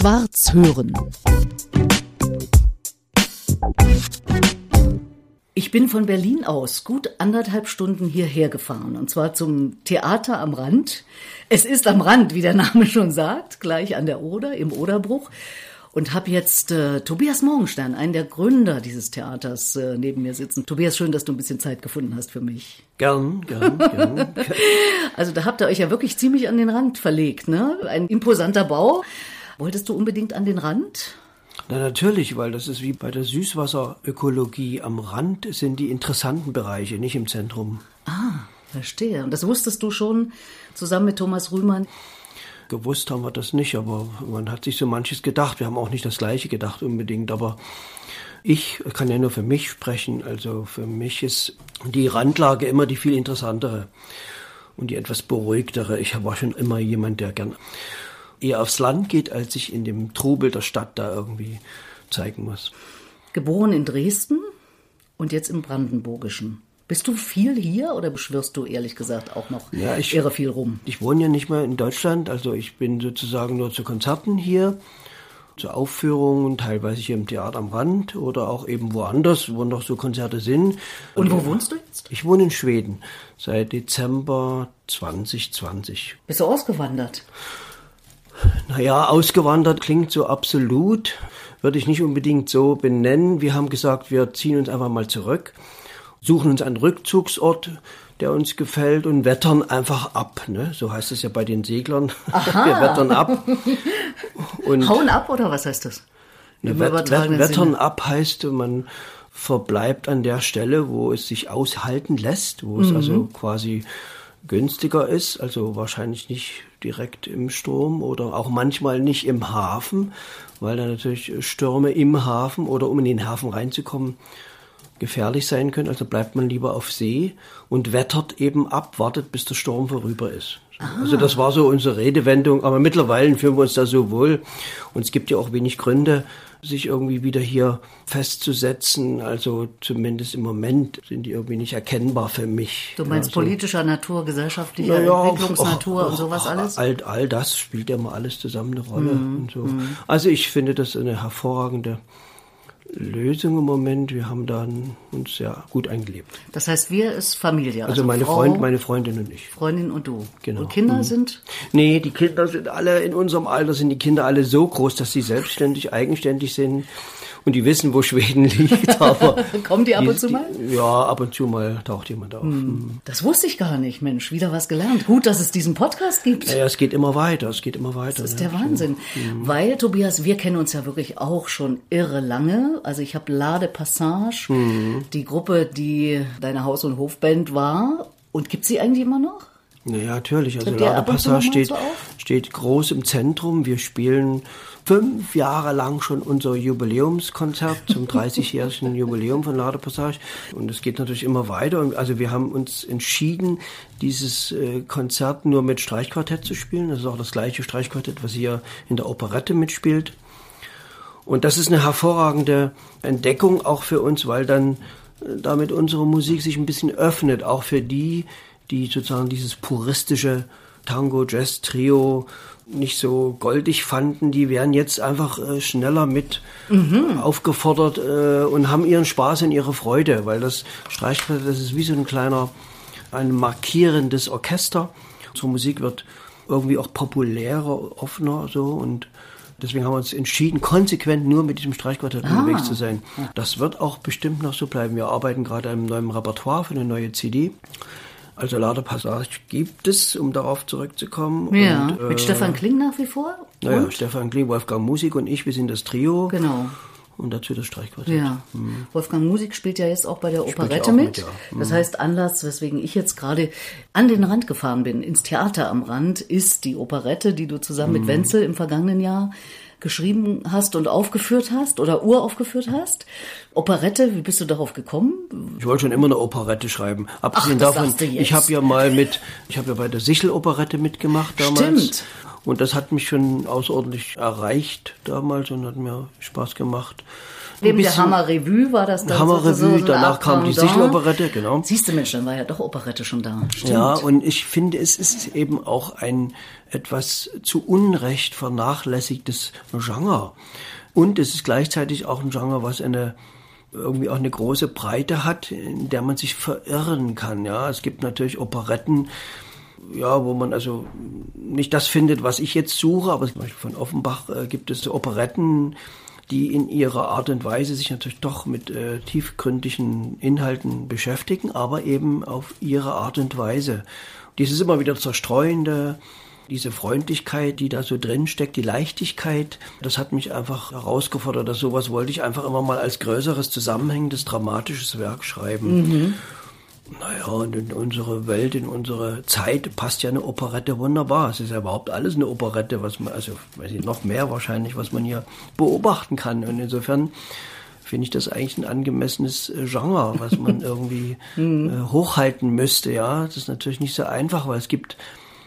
Schwarz hören. Ich bin von Berlin aus gut anderthalb Stunden hierher gefahren und zwar zum Theater am Rand. Es ist am Rand, wie der Name schon sagt, gleich an der Oder, im Oderbruch und habe jetzt äh, Tobias Morgenstern, einen der Gründer dieses Theaters, äh, neben mir sitzen. Tobias, schön, dass du ein bisschen Zeit gefunden hast für mich. Gern, gern, gern. also da habt ihr euch ja wirklich ziemlich an den Rand verlegt, ne? Ein imposanter Bau. Wolltest du unbedingt an den Rand? Na natürlich, weil das ist wie bei der Süßwasserökologie. Am Rand sind die interessanten Bereiche, nicht im Zentrum. Ah, verstehe. Und das wusstest du schon zusammen mit Thomas Rühmann? Gewusst haben wir das nicht, aber man hat sich so manches gedacht. Wir haben auch nicht das Gleiche gedacht unbedingt, aber ich kann ja nur für mich sprechen. Also für mich ist die Randlage immer die viel interessantere und die etwas beruhigtere. Ich war schon immer jemand, der gern eher aufs Land geht, als sich in dem Trubel der Stadt da irgendwie zeigen muss. Geboren in Dresden und jetzt im Brandenburgischen. Bist du viel hier oder beschwörst du ehrlich gesagt auch noch ja, ich, irre viel rum? Ich wohne ja nicht mehr in Deutschland, also ich bin sozusagen nur zu Konzerten hier, zu Aufführungen, teilweise hier im Theater am Rand oder auch eben woanders, wo noch so Konzerte sind. Und, Und wo wohnst du jetzt? Ich wohne in Schweden seit Dezember 2020. Bist du ausgewandert? Naja, ausgewandert klingt so absolut, würde ich nicht unbedingt so benennen. Wir haben gesagt, wir ziehen uns einfach mal zurück suchen uns einen Rückzugsort, der uns gefällt und wettern einfach ab. Ne? So heißt es ja bei den Seglern. Aha. Wir wettern ab. Und Hauen ab oder was heißt das? Ne, wett, wett, wettern Sinne. ab heißt, man verbleibt an der Stelle, wo es sich aushalten lässt, wo es mhm. also quasi günstiger ist, also wahrscheinlich nicht direkt im Sturm oder auch manchmal nicht im Hafen, weil da natürlich Stürme im Hafen oder um in den Hafen reinzukommen gefährlich sein können. Also bleibt man lieber auf See und wettert eben ab, wartet, bis der Sturm vorüber ist. Ah. Also das war so unsere Redewendung. Aber mittlerweile fühlen wir uns da so wohl. Und es gibt ja auch wenig Gründe, sich irgendwie wieder hier festzusetzen. Also zumindest im Moment sind die irgendwie nicht erkennbar für mich. Du meinst also, politischer Natur, gesellschaftlicher ja, Entwicklungsnatur und sowas alles? All, all das spielt ja mal alles zusammen eine Rolle. Mhm. Und so. Mhm. Also ich finde das eine hervorragende Lösung im Moment. Wir haben dann uns ja gut eingelebt. Das heißt, wir ist Familie. Also, also meine, Frau, Freund, meine Freundin und ich. Freundin und du. Genau. Und Kinder mhm. sind? Nee, die Kinder sind alle, in unserem Alter sind die Kinder alle so groß, dass sie selbstständig, eigenständig sind und die wissen, wo Schweden liegt. Aber Kommen die ab und zu mal? Die, ja, ab und zu mal taucht jemand auf. Hm. Das wusste ich gar nicht, Mensch. Wieder was gelernt. Gut, dass es diesen Podcast gibt. Ja, es geht immer weiter. Es geht immer weiter. Das ist ja. der Wahnsinn. Mhm. Weil, Tobias, wir kennen uns ja wirklich auch schon irre lange. Also ich habe Lade Passage, mhm. die Gruppe, die deine Haus- und Hofband war. Und gibt sie eigentlich immer noch? Ja, natürlich. Also Lade Passage steht, so steht groß im Zentrum. Wir spielen fünf Jahre lang schon unser Jubiläumskonzert zum 30-jährigen Jubiläum von Lade Passage. Und es geht natürlich immer weiter. Also wir haben uns entschieden, dieses äh, Konzert nur mit Streichquartett zu spielen. Das ist auch das gleiche Streichquartett, was hier in der Operette mitspielt. Und das ist eine hervorragende Entdeckung auch für uns, weil dann äh, damit unsere Musik sich ein bisschen öffnet, auch für die, die sozusagen dieses puristische Tango, Jazz, Trio nicht so goldig fanden, die werden jetzt einfach äh, schneller mit mhm. aufgefordert äh, und haben ihren Spaß und ihre Freude, weil das Streichquartett, das ist wie so ein kleiner, ein markierendes Orchester. Unsere Musik wird irgendwie auch populärer, offener so und deswegen haben wir uns entschieden, konsequent nur mit diesem Streichquartett ah. unterwegs zu sein. Das wird auch bestimmt noch so bleiben. Wir arbeiten gerade an einem neuen Repertoire für eine neue CD. Also Ladepassage gibt es, um darauf zurückzukommen. Ja, und, äh, mit Stefan Kling nach wie vor? Naja, Stefan Kling, Wolfgang Musik und ich, wir sind das Trio. Genau. Und dazu das Streichquartett. Ja. Mhm. Wolfgang Musik spielt ja jetzt auch bei der Operette mit. mit ja. mhm. Das heißt, Anlass, weswegen ich jetzt gerade an den Rand gefahren bin, ins Theater am Rand, ist die Operette, die du zusammen mhm. mit Wenzel im vergangenen Jahr geschrieben hast und aufgeführt hast oder uraufgeführt hast. Operette, wie bist du darauf gekommen? Ich wollte schon immer eine Operette schreiben. Abgesehen Ach, davon, ich habe ja mal mit, ich habe ja bei der Sichel-Operette mitgemacht damals. Stimmt. Und das hat mich schon außerordentlich erreicht damals und hat mir Spaß gemacht. Neben der Hammer Revue war das dann Hammer Revue, so danach kam die Sicheloperette, genau. Siehst du Mensch, dann war ja doch Operette schon da. Stimmt. Ja, und ich finde, es ist eben auch ein etwas zu Unrecht vernachlässigtes Genre. Und es ist gleichzeitig auch ein Genre, was eine irgendwie auch eine große Breite hat, in der man sich verirren kann. Ja, es gibt natürlich Operetten, ja, wo man also nicht das findet, was ich jetzt suche, aber zum Beispiel von Offenbach äh, gibt es Operetten, die in ihrer Art und Weise sich natürlich doch mit äh, tiefgründigen Inhalten beschäftigen, aber eben auf ihre Art und Weise. Dieses immer wieder zerstreuende, diese Freundlichkeit, die da so drin steckt, die Leichtigkeit, das hat mich einfach herausgefordert. Das sowas wollte ich einfach immer mal als größeres, zusammenhängendes, dramatisches Werk schreiben. Mhm. Naja, und in unsere Welt, in unsere Zeit passt ja eine Operette wunderbar. Es ist ja überhaupt alles eine Operette, was man, also weiß ich, noch mehr wahrscheinlich, was man hier beobachten kann. Und insofern finde ich das eigentlich ein angemessenes äh, Genre, was man irgendwie mhm. äh, hochhalten müsste. Ja, das ist natürlich nicht so einfach, weil es gibt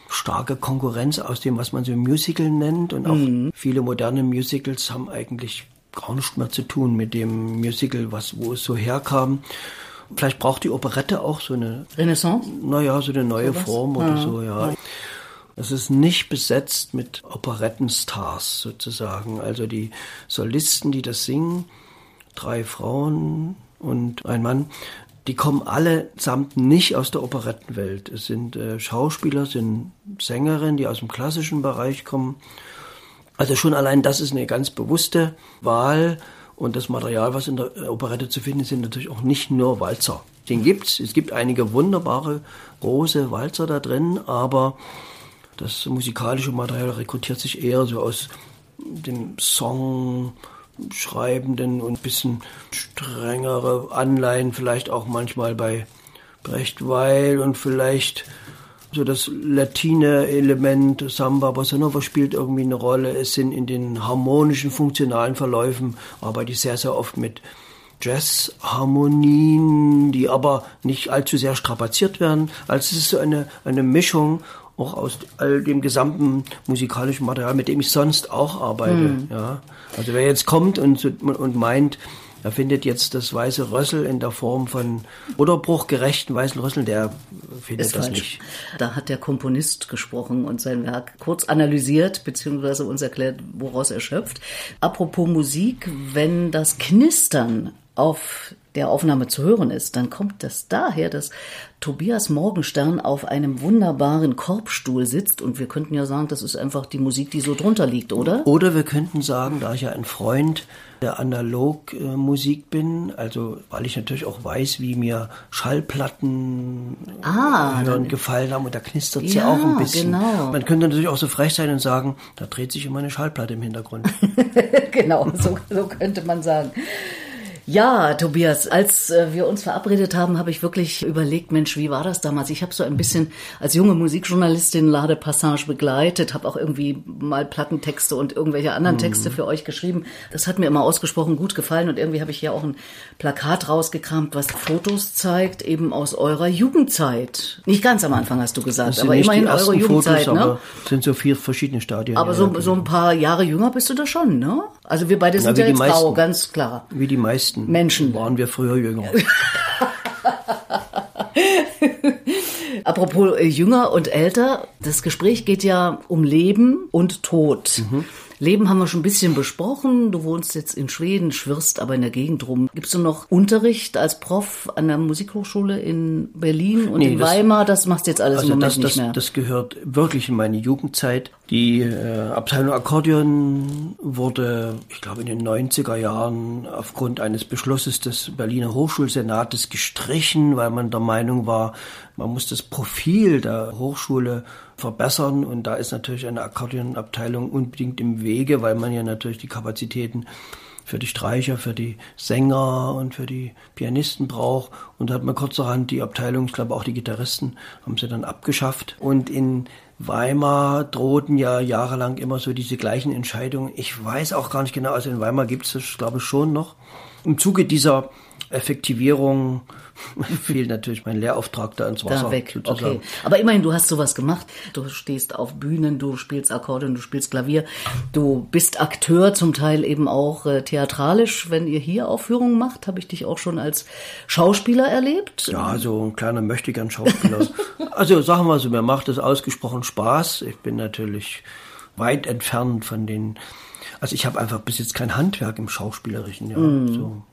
starke Konkurrenz aus dem, was man so Musical nennt. Und auch mhm. viele moderne Musicals haben eigentlich gar nichts mehr zu tun mit dem Musical, was, wo es so herkam. Vielleicht braucht die Operette auch so eine Renaissance? Naja, so eine neue so Form oder ja. so, ja. Es ist nicht besetzt mit Operettenstars sozusagen. Also die Solisten, die das singen, drei Frauen und ein Mann, die kommen allesamt nicht aus der Operettenwelt. Es sind äh, Schauspieler, sind Sängerinnen, die aus dem klassischen Bereich kommen. Also schon allein das ist eine ganz bewusste Wahl. Und das Material, was in der Operette zu finden ist, sind natürlich auch nicht nur Walzer. Den gibt's. Es gibt einige wunderbare große Walzer da drin, aber das musikalische Material rekrutiert sich eher so aus dem Song, Schreibenden und ein bisschen strengere Anleihen, vielleicht auch manchmal bei Brecht Weil und vielleicht so das Latine-Element, Samba, Bossa Nova spielt irgendwie eine Rolle. Es sind in den harmonischen, funktionalen Verläufen, arbeite ich sehr, sehr oft mit Jazz-Harmonien, die aber nicht allzu sehr strapaziert werden. Also es ist so eine, eine Mischung auch aus all dem gesamten musikalischen Material, mit dem ich sonst auch arbeite. Mhm. Ja. Also wer jetzt kommt und, und meint, er findet jetzt das weiße Rössel in der Form von Unterbruchgerechten weißen Rössel, der findet Ist das falsch. nicht. Da hat der Komponist gesprochen und sein Werk kurz analysiert, beziehungsweise uns erklärt, woraus er schöpft. Apropos Musik, wenn das Knistern auf der Aufnahme zu hören ist, dann kommt das daher, dass Tobias Morgenstern auf einem wunderbaren Korbstuhl sitzt und wir könnten ja sagen, das ist einfach die Musik, die so drunter liegt, oder? Oder wir könnten sagen, da ich ja ein Freund der Analogmusik bin, also weil ich natürlich auch weiß, wie mir Schallplatten ah, hören gefallen haben und da knistert es ja, ja, auch ein bisschen. Genau. Man könnte natürlich auch so frech sein und sagen, da dreht sich immer eine Schallplatte im Hintergrund. genau, so, so könnte man sagen. Ja, Tobias, als äh, wir uns verabredet haben, habe ich wirklich überlegt, Mensch, wie war das damals? Ich habe so ein bisschen als junge Musikjournalistin Lade Passage begleitet, habe auch irgendwie mal Plattentexte und irgendwelche anderen Texte mhm. für euch geschrieben. Das hat mir immer ausgesprochen gut gefallen und irgendwie habe ich hier auch ein Plakat rausgekramt, was Fotos zeigt, eben aus eurer Jugendzeit. Nicht ganz am Anfang hast du gesagt, aber immerhin eure Jugendzeit, Fotos, ne? sind so vier verschiedene Stadien. Aber so, so ein paar Jahre jünger bist du da schon, ne? Also wir beide sind Na, ja jetzt meisten, grau, ganz klar. Wie die meisten meisten Menschen waren wir früher jünger. Apropos äh, jünger und älter, das Gespräch geht ja um Leben und Tod. Mhm. Leben haben wir schon ein bisschen besprochen. Du wohnst jetzt in Schweden, schwirrst aber in der Gegend rum. Gibst du noch Unterricht als Prof an der Musikhochschule in Berlin und nee, in das, Weimar? Das machst du jetzt alles also im Moment das, nicht mehr. Das gehört wirklich in meine Jugendzeit. Die äh, Abteilung Akkordeon wurde, ich glaube, in den 90er Jahren aufgrund eines Beschlusses des Berliner Hochschulsenates gestrichen, weil man der Meinung war, man muss das Profil der Hochschule verbessern und da ist natürlich eine Akkordeonabteilung unbedingt im Wege, weil man ja natürlich die Kapazitäten für die Streicher, für die Sänger und für die Pianisten braucht. Und da hat man kurzerhand die Abteilung, ich glaube auch die Gitarristen, haben sie dann abgeschafft. Und in Weimar drohten ja jahrelang immer so diese gleichen Entscheidungen. Ich weiß auch gar nicht genau, also in Weimar gibt es das, glaube ich, schon noch. Im Zuge dieser Effektivierung fiel natürlich mein Lehrauftrag da ins Wasser. Da weg, sozusagen. okay. Aber immerhin, du hast sowas gemacht. Du stehst auf Bühnen, du spielst Akkordeon, du spielst Klavier, du bist Akteur, zum Teil eben auch äh, theatralisch. Wenn ihr hier Aufführungen macht, habe ich dich auch schon als Schauspieler erlebt. Ja, so ein kleiner möchtegern Schauspieler. also sagen wir so, mir macht es ausgesprochen Spaß. Ich bin natürlich weit entfernt von den also ich habe einfach bis jetzt kein Handwerk im Schauspielerischen, ja. Mm. So.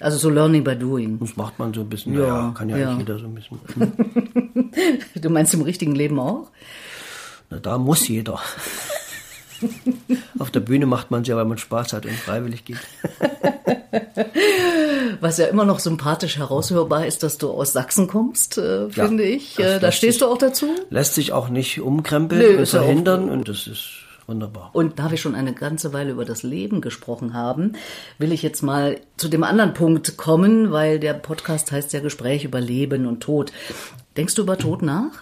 Also so Learning by Doing. Das macht man so ein bisschen, ja, ja kann ja, ja. jeder so ein bisschen. du meinst im richtigen Leben auch? Na, da muss jeder. Auf der Bühne macht man es ja, weil man Spaß hat und freiwillig geht. Was ja immer noch sympathisch heraushörbar ist, dass du aus Sachsen kommst, äh, finde ja, ich. Äh, da stehst sich, du auch dazu? Lässt sich auch nicht umkrempeln und verhindern und das ist Wunderbar. Und da wir schon eine ganze Weile über das Leben gesprochen haben, will ich jetzt mal zu dem anderen Punkt kommen, weil der Podcast heißt ja Gespräch über Leben und Tod. Denkst du über Tod nach?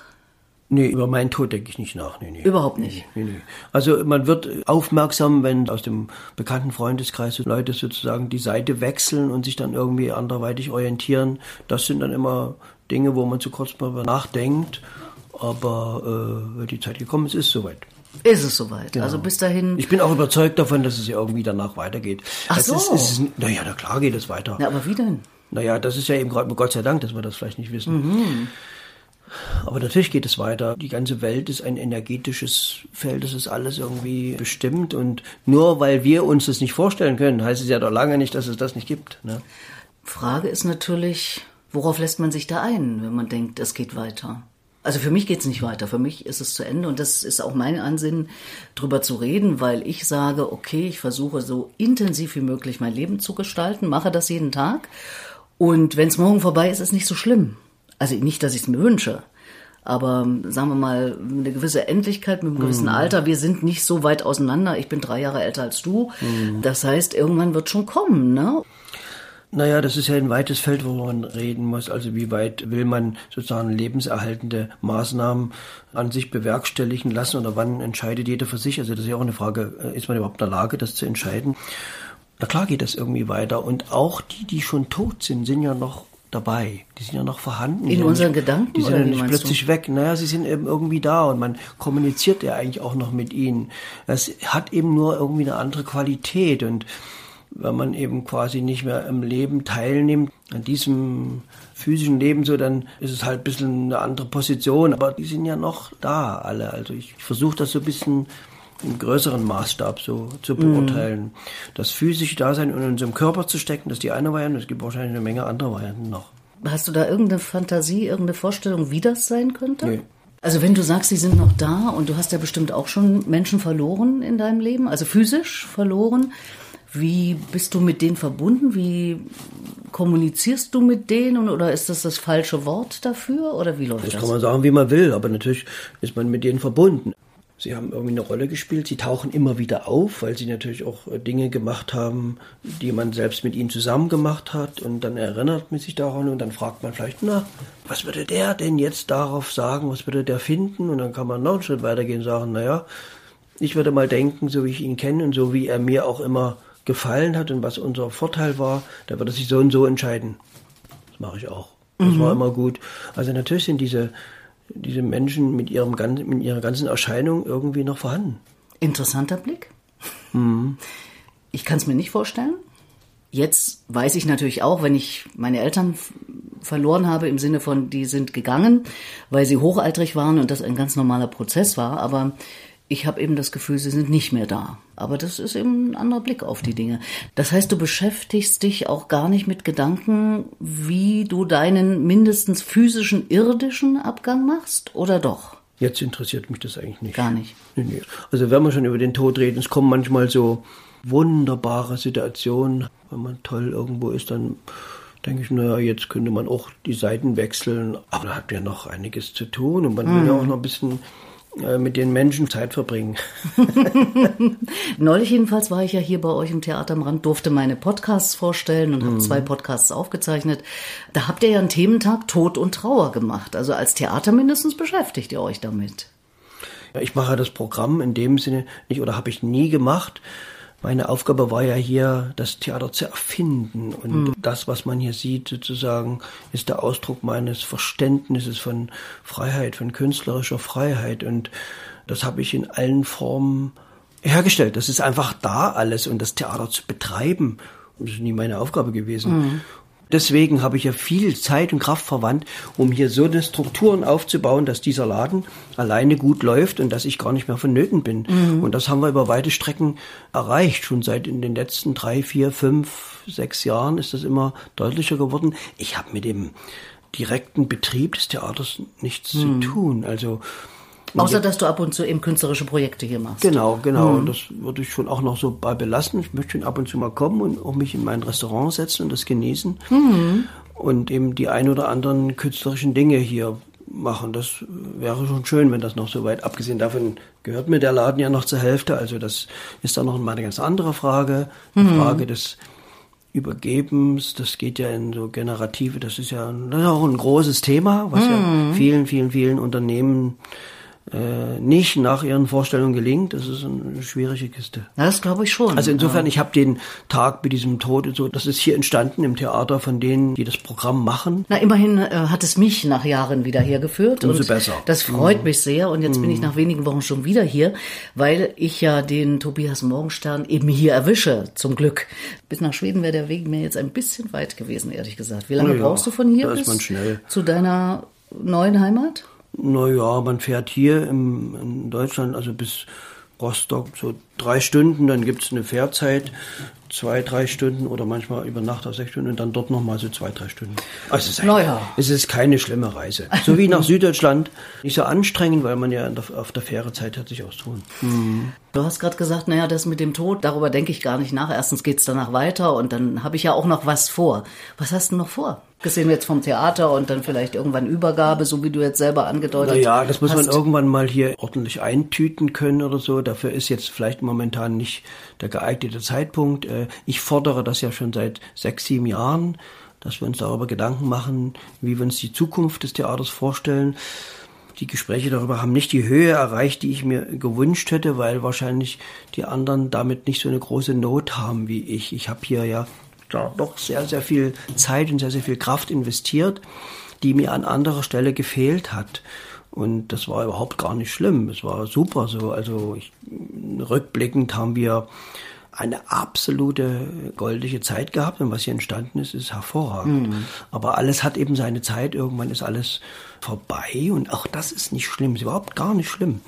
Nee, über meinen Tod denke ich nicht nach. Nee, nee. Überhaupt nicht. Nee, nee. Also man wird aufmerksam, wenn aus dem bekannten Freundeskreis Leute sozusagen die Seite wechseln und sich dann irgendwie anderweitig orientieren. Das sind dann immer Dinge, wo man zu kurz mal nachdenkt. Aber äh, wenn die Zeit gekommen ist, ist soweit. Ist es soweit. Genau. Also bis dahin. Ich bin auch überzeugt davon, dass es ja irgendwie danach weitergeht. Ach das so. Ist, ist, naja, na klar geht es weiter. Na, aber wie denn? Naja, das ist ja eben gerade Gott sei Dank, dass wir das vielleicht nicht wissen. Mhm. Aber natürlich geht es weiter. Die ganze Welt ist ein energetisches Feld, das ist alles irgendwie bestimmt. Und nur weil wir uns das nicht vorstellen können, heißt es ja doch lange nicht, dass es das nicht gibt. Ne? Frage ist natürlich, worauf lässt man sich da ein, wenn man denkt, es geht weiter? Also für mich geht's nicht weiter. Für mich ist es zu Ende und das ist auch mein Ansinnen, drüber zu reden, weil ich sage, okay, ich versuche so intensiv wie möglich mein Leben zu gestalten, mache das jeden Tag und wenn es morgen vorbei ist, ist nicht so schlimm. Also nicht, dass ich es mir wünsche, aber sagen wir mal, eine gewisse Endlichkeit mit einem gewissen mm. Alter. Wir sind nicht so weit auseinander. Ich bin drei Jahre älter als du. Mm. Das heißt, irgendwann wird schon kommen, ne? Naja, das ist ja ein weites Feld, wo man reden muss. Also wie weit will man sozusagen lebenserhaltende Maßnahmen an sich bewerkstelligen lassen oder wann entscheidet jeder für sich? Also das ist ja auch eine Frage, äh, ist man überhaupt in der Lage, das zu entscheiden? Na klar geht das irgendwie weiter. Und auch die, die schon tot sind, sind ja noch dabei. Die sind ja noch vorhanden. In unseren nicht, Gedanken? Die sind ja nicht plötzlich du? weg. Naja, sie sind eben irgendwie da und man kommuniziert ja eigentlich auch noch mit ihnen. Das hat eben nur irgendwie eine andere Qualität und wenn man eben quasi nicht mehr im Leben teilnimmt, an diesem physischen Leben so, dann ist es halt ein bisschen eine andere Position, aber die sind ja noch da alle. Also ich versuche das so ein bisschen im größeren Maßstab so zu beurteilen. Mm. Das physische Dasein in unserem Körper zu stecken, das ist die eine Variante, es gibt wahrscheinlich eine Menge andere Varianten noch. Hast du da irgendeine Fantasie, irgendeine Vorstellung, wie das sein könnte? Nee. Also wenn du sagst, sie sind noch da und du hast ja bestimmt auch schon Menschen verloren in deinem Leben, also physisch verloren. Wie bist du mit denen verbunden? Wie kommunizierst du mit denen oder ist das das falsche Wort dafür oder wie läuft das? Das kann man sagen, wie man will, aber natürlich ist man mit denen verbunden. Sie haben irgendwie eine Rolle gespielt, sie tauchen immer wieder auf, weil sie natürlich auch Dinge gemacht haben, die man selbst mit ihnen zusammen gemacht hat und dann erinnert man sich daran und dann fragt man vielleicht, na, was würde der denn jetzt darauf sagen, was würde der finden und dann kann man noch einen Schritt weitergehen und sagen, naja, ich würde mal denken, so wie ich ihn kenne und so wie er mir auch immer gefallen hat und was unser Vorteil war, da wird er sich so und so entscheiden. Das mache ich auch. Das mhm. war immer gut. Also natürlich sind diese, diese Menschen mit, ihrem, mit ihrer ganzen Erscheinung irgendwie noch vorhanden. Interessanter Blick. Mhm. Ich kann es mir nicht vorstellen. Jetzt weiß ich natürlich auch, wenn ich meine Eltern verloren habe, im Sinne von, die sind gegangen, weil sie hochaltrig waren und das ein ganz normaler Prozess war. Aber ich habe eben das Gefühl, sie sind nicht mehr da. Aber das ist eben ein anderer Blick auf die Dinge. Das heißt, du beschäftigst dich auch gar nicht mit Gedanken, wie du deinen mindestens physischen irdischen Abgang machst, oder doch? Jetzt interessiert mich das eigentlich nicht. Gar nicht. Nee, nee. Also wenn wir schon über den Tod reden, es kommen manchmal so wunderbare Situationen. Wenn man toll irgendwo ist, dann denke ich, naja, jetzt könnte man auch die Seiten wechseln. Aber da hat ja noch einiges zu tun und man will ja hm. auch noch ein bisschen mit den Menschen Zeit verbringen. Neulich jedenfalls war ich ja hier bei euch im Theater am Rand, durfte meine Podcasts vorstellen und mhm. habe zwei Podcasts aufgezeichnet. Da habt ihr ja einen Thementag Tod und Trauer gemacht. Also als Theater mindestens beschäftigt ihr euch damit. Ja, ich mache das Programm in dem Sinne nicht oder habe ich nie gemacht. Meine Aufgabe war ja hier, das Theater zu erfinden. Und mhm. das, was man hier sieht, sozusagen, ist der Ausdruck meines Verständnisses von Freiheit, von künstlerischer Freiheit. Und das habe ich in allen Formen hergestellt. Das ist einfach da alles. Und das Theater zu betreiben, das ist nie meine Aufgabe gewesen. Mhm. Deswegen habe ich ja viel Zeit und Kraft verwandt, um hier so eine Strukturen aufzubauen, dass dieser Laden alleine gut läuft und dass ich gar nicht mehr vonnöten bin. Mhm. Und das haben wir über weite Strecken erreicht. Schon seit in den letzten drei, vier, fünf, sechs Jahren ist das immer deutlicher geworden. Ich habe mit dem direkten Betrieb des Theaters nichts mhm. zu tun. Also Außer, dass du ab und zu eben künstlerische Projekte hier machst. Genau, genau. Mhm. Und das würde ich schon auch noch so bei belassen. Ich möchte schon ab und zu mal kommen und auch mich in mein Restaurant setzen und das genießen. Mhm. Und eben die ein oder anderen künstlerischen Dinge hier machen. Das wäre schon schön, wenn das noch so weit, abgesehen davon gehört mir der Laden ja noch zur Hälfte. Also das ist dann noch mal eine ganz andere Frage. Eine mhm. Frage des Übergebens, das geht ja in so Generative, das ist ja das ist auch ein großes Thema, was ja mhm. vielen, vielen, vielen Unternehmen äh, nicht nach ihren Vorstellungen gelingt, das ist eine schwierige Kiste. Ja, das glaube ich schon. Also insofern, ja. ich habe den Tag mit diesem Tod und so, das ist hier entstanden im Theater von denen, die das Programm machen. Na, immerhin äh, hat es mich nach Jahren wieder hergeführt. Umso und besser. Das freut mhm. mich sehr und jetzt mhm. bin ich mhm. nach wenigen Wochen schon wieder hier, weil ich ja den Tobias Morgenstern eben hier erwische, zum Glück. Bis nach Schweden wäre der Weg mir jetzt ein bisschen weit gewesen, ehrlich gesagt. Wie lange ja, brauchst du von hier bis zu deiner neuen Heimat? Naja, man fährt hier im, in Deutschland, also bis Rostock, so drei Stunden, dann gibt's eine Fährzeit, zwei, drei Stunden oder manchmal über Nacht auch sechs Stunden und dann dort nochmal so zwei, drei Stunden. Also es ist, naja. es ist keine schlimme Reise. So wie nach Süddeutschland. Nicht so anstrengend, weil man ja auf der Fähre Zeit hat, sich auszuruhen. Mhm. Du hast gerade gesagt, naja, das mit dem Tod, darüber denke ich gar nicht nach. Erstens geht's danach weiter und dann habe ich ja auch noch was vor. Was hast du noch vor? Gesehen jetzt vom Theater und dann vielleicht irgendwann Übergabe, so wie du jetzt selber angedeutet hast. Ja, das muss man irgendwann mal hier ordentlich eintüten können oder so. Dafür ist jetzt vielleicht momentan nicht der geeignete Zeitpunkt. Äh, ich fordere das ja schon seit sechs, sieben Jahren, dass wir uns darüber Gedanken machen, wie wir uns die Zukunft des Theaters vorstellen. Die Gespräche darüber haben nicht die Höhe erreicht, die ich mir gewünscht hätte, weil wahrscheinlich die anderen damit nicht so eine große Not haben wie ich. Ich habe hier ja doch sehr, sehr viel Zeit und sehr, sehr viel Kraft investiert, die mir an anderer Stelle gefehlt hat. Und das war überhaupt gar nicht schlimm. Es war super so. Also ich, rückblickend haben wir eine absolute goldige Zeit gehabt und was hier entstanden ist, ist hervorragend. Mhm. Aber alles hat eben seine Zeit. Irgendwann ist alles vorbei und auch das ist nicht schlimm, ist überhaupt gar nicht schlimm.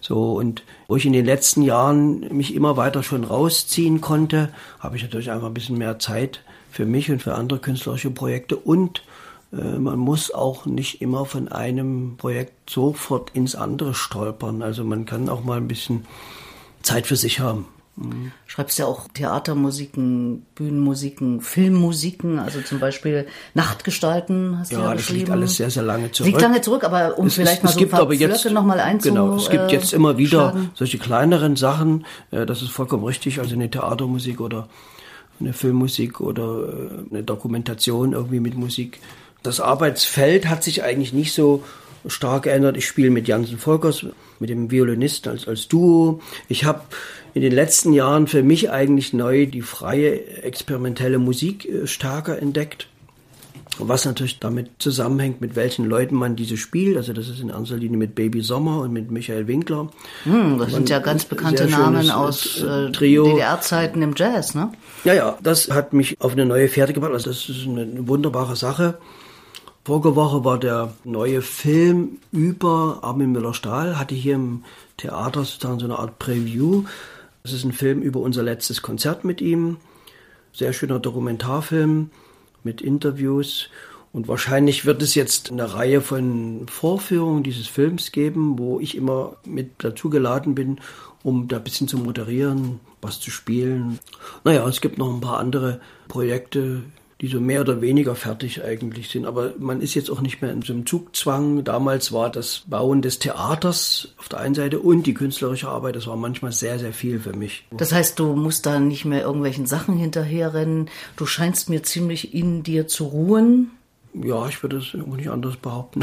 So und wo ich in den letzten Jahren mich immer weiter schon rausziehen konnte, habe ich natürlich einfach ein bisschen mehr Zeit für mich und für andere künstlerische Projekte und äh, man muss auch nicht immer von einem Projekt sofort ins andere stolpern. Also man kann auch mal ein bisschen Zeit für sich haben. Mhm. Schreibst ja auch Theatermusiken, Bühnenmusiken, Filmmusiken, also zum Beispiel Nachtgestalten hast ja, du ja das liegt alles sehr, sehr lange zurück. Liegt lange zurück, aber um es, vielleicht es, mal es so gibt ein paar jetzt, noch mal einzu, Genau, es gibt jetzt immer wieder solche kleineren Sachen, äh, das ist vollkommen richtig, also eine Theatermusik oder eine Filmmusik oder äh, eine Dokumentation irgendwie mit Musik. Das Arbeitsfeld hat sich eigentlich nicht so stark geändert. Ich spiele mit Jansen Volkers, mit dem Violinisten als, als Duo. Ich habe in den letzten Jahren für mich eigentlich neu die freie experimentelle Musik äh, stärker entdeckt. Was natürlich damit zusammenhängt, mit welchen Leuten man diese spielt. Also das ist in erster Linie mit Baby Sommer und mit Michael Winkler. Hm, das sind ja ganz bekannte Namen äh, aus äh, DDR-Zeiten im Jazz, ne? Ja, ja, das hat mich auf eine neue Fährte gebracht. Also das ist eine wunderbare Sache. Vorige Woche war der neue Film über Armin Müller-Stahl, hatte hier im Theater sozusagen so eine Art Preview. Das ist ein Film über unser letztes Konzert mit ihm. Sehr schöner Dokumentarfilm mit Interviews. Und wahrscheinlich wird es jetzt eine Reihe von Vorführungen dieses Films geben, wo ich immer mit dazu geladen bin, um da ein bisschen zu moderieren, was zu spielen. Naja, es gibt noch ein paar andere Projekte, die so mehr oder weniger fertig eigentlich sind. Aber man ist jetzt auch nicht mehr in so einem Zugzwang. Damals war das Bauen des Theaters auf der einen Seite und die künstlerische Arbeit, das war manchmal sehr, sehr viel für mich. Das heißt, du musst da nicht mehr irgendwelchen Sachen hinterherrennen. Du scheinst mir ziemlich in dir zu ruhen. Ja, ich würde es nicht anders behaupten.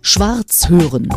Schwarz hören.